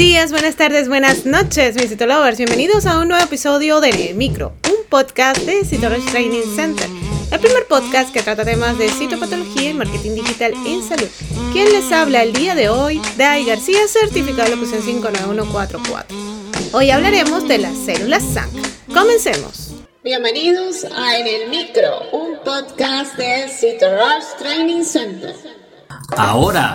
días, buenas tardes, buenas noches, mis Citolovers. Bienvenidos a un nuevo episodio de Micro, un podcast de Citology Training Center. El primer podcast que trata temas de citopatología y marketing digital en salud. Quien les habla el día de hoy, Dai García, certificado de locución 59144. Hoy hablaremos de las células SANC. Comencemos. Bienvenidos a En el Micro, un podcast de Citology Training Center. Ahora,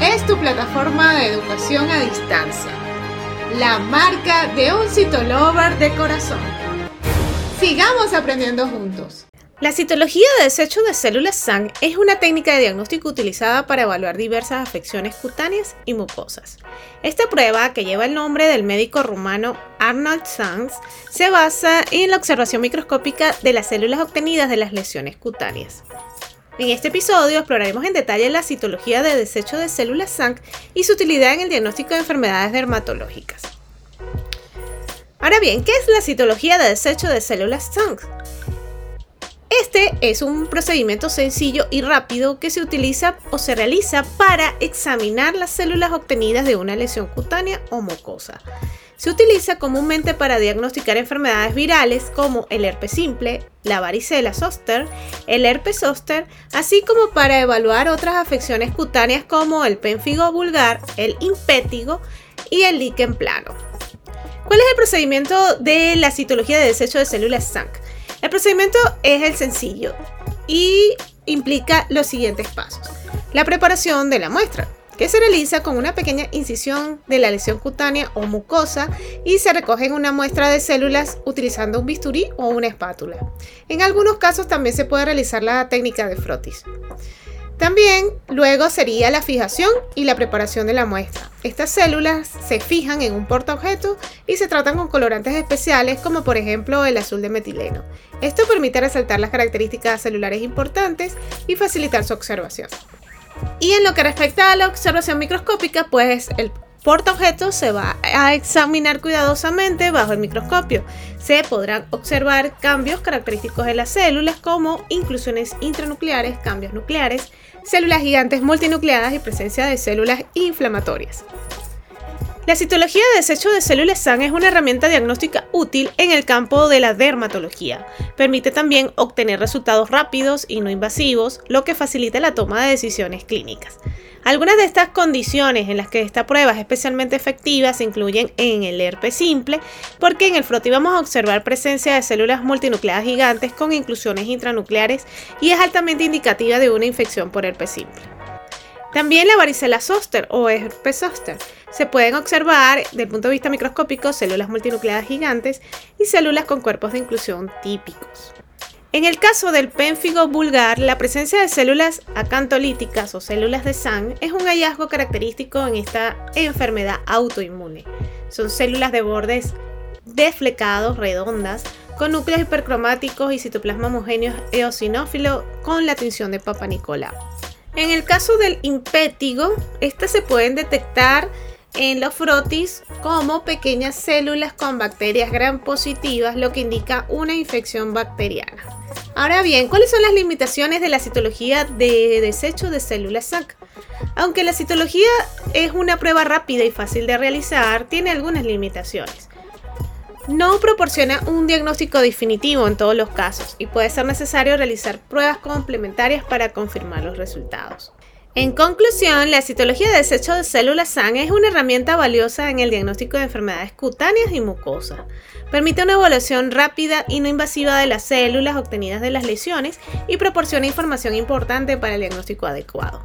es tu plataforma de educación a distancia, la marca de un citolover de corazón. Sigamos aprendiendo juntos. La citología de desecho de células SANG es una técnica de diagnóstico utilizada para evaluar diversas afecciones cutáneas y mucosas. Esta prueba, que lleva el nombre del médico rumano Arnold Sanz, se basa en la observación microscópica de las células obtenidas de las lesiones cutáneas. En este episodio exploraremos en detalle la citología de desecho de células SANC y su utilidad en el diagnóstico de enfermedades dermatológicas. Ahora bien, ¿qué es la citología de desecho de células SANC? Este es un procedimiento sencillo y rápido que se utiliza o se realiza para examinar las células obtenidas de una lesión cutánea o mucosa. Se utiliza comúnmente para diagnosticar enfermedades virales como el herpes simple, la varicela zoster, el herpes zoster, así como para evaluar otras afecciones cutáneas como el pénfigo vulgar, el impétigo y el líquen plano. ¿Cuál es el procedimiento de la citología de desecho de células SANC? El procedimiento es el sencillo y implica los siguientes pasos. La preparación de la muestra, que se realiza con una pequeña incisión de la lesión cutánea o mucosa y se recoge una muestra de células utilizando un bisturí o una espátula. En algunos casos también se puede realizar la técnica de frotis. También luego sería la fijación y la preparación de la muestra. Estas células se fijan en un portaobjeto y se tratan con colorantes especiales como por ejemplo el azul de metileno. Esto permite resaltar las características celulares importantes y facilitar su observación. Y en lo que respecta a la observación microscópica, pues el portaobjeto se va a examinar cuidadosamente bajo el microscopio. Se podrán observar cambios característicos de las células como inclusiones intranucleares, cambios nucleares, células gigantes multinucleadas y presencia de células inflamatorias. La citología de desecho de células SAN es una herramienta diagnóstica útil en el campo de la dermatología. Permite también obtener resultados rápidos y no invasivos, lo que facilita la toma de decisiones clínicas. Algunas de estas condiciones en las que esta prueba es especialmente efectiva se incluyen en el herpes simple, porque en el froti vamos a observar presencia de células multinucleadas gigantes con inclusiones intranucleares y es altamente indicativa de una infección por herpes simple. También la varicela zoster o herpes zoster. Se pueden observar desde el punto de vista microscópico células multinucleadas gigantes y células con cuerpos de inclusión típicos. En el caso del pénfigo vulgar, la presencia de células acantolíticas o células de SAN es un hallazgo característico en esta enfermedad autoinmune. Son células de bordes desflecados, redondas, con núcleos hipercromáticos y citoplasma homogéneo eosinófilo con la tinción de Papa Nicolau. En el caso del impétigo, estas se pueden detectar en los frotis como pequeñas células con bacterias gram positivas, lo que indica una infección bacteriana. Ahora bien, ¿cuáles son las limitaciones de la citología de desecho de células SAC? Aunque la citología es una prueba rápida y fácil de realizar, tiene algunas limitaciones no proporciona un diagnóstico definitivo en todos los casos y puede ser necesario realizar pruebas complementarias para confirmar los resultados. En conclusión, la citología de desecho de células SAN es una herramienta valiosa en el diagnóstico de enfermedades cutáneas y mucosas. Permite una evaluación rápida y no invasiva de las células obtenidas de las lesiones y proporciona información importante para el diagnóstico adecuado.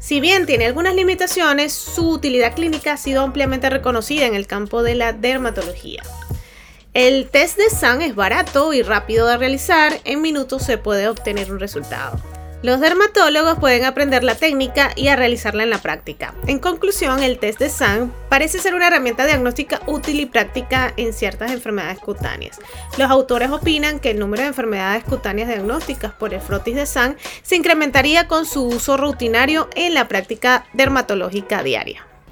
Si bien tiene algunas limitaciones, su utilidad clínica ha sido ampliamente reconocida en el campo de la dermatología. El test de SAN es barato y rápido de realizar, en minutos se puede obtener un resultado. Los dermatólogos pueden aprender la técnica y a realizarla en la práctica. En conclusión, el test de SAN parece ser una herramienta diagnóstica útil y práctica en ciertas enfermedades cutáneas. Los autores opinan que el número de enfermedades cutáneas diagnósticas por el frotis de SAN se incrementaría con su uso rutinario en la práctica dermatológica diaria.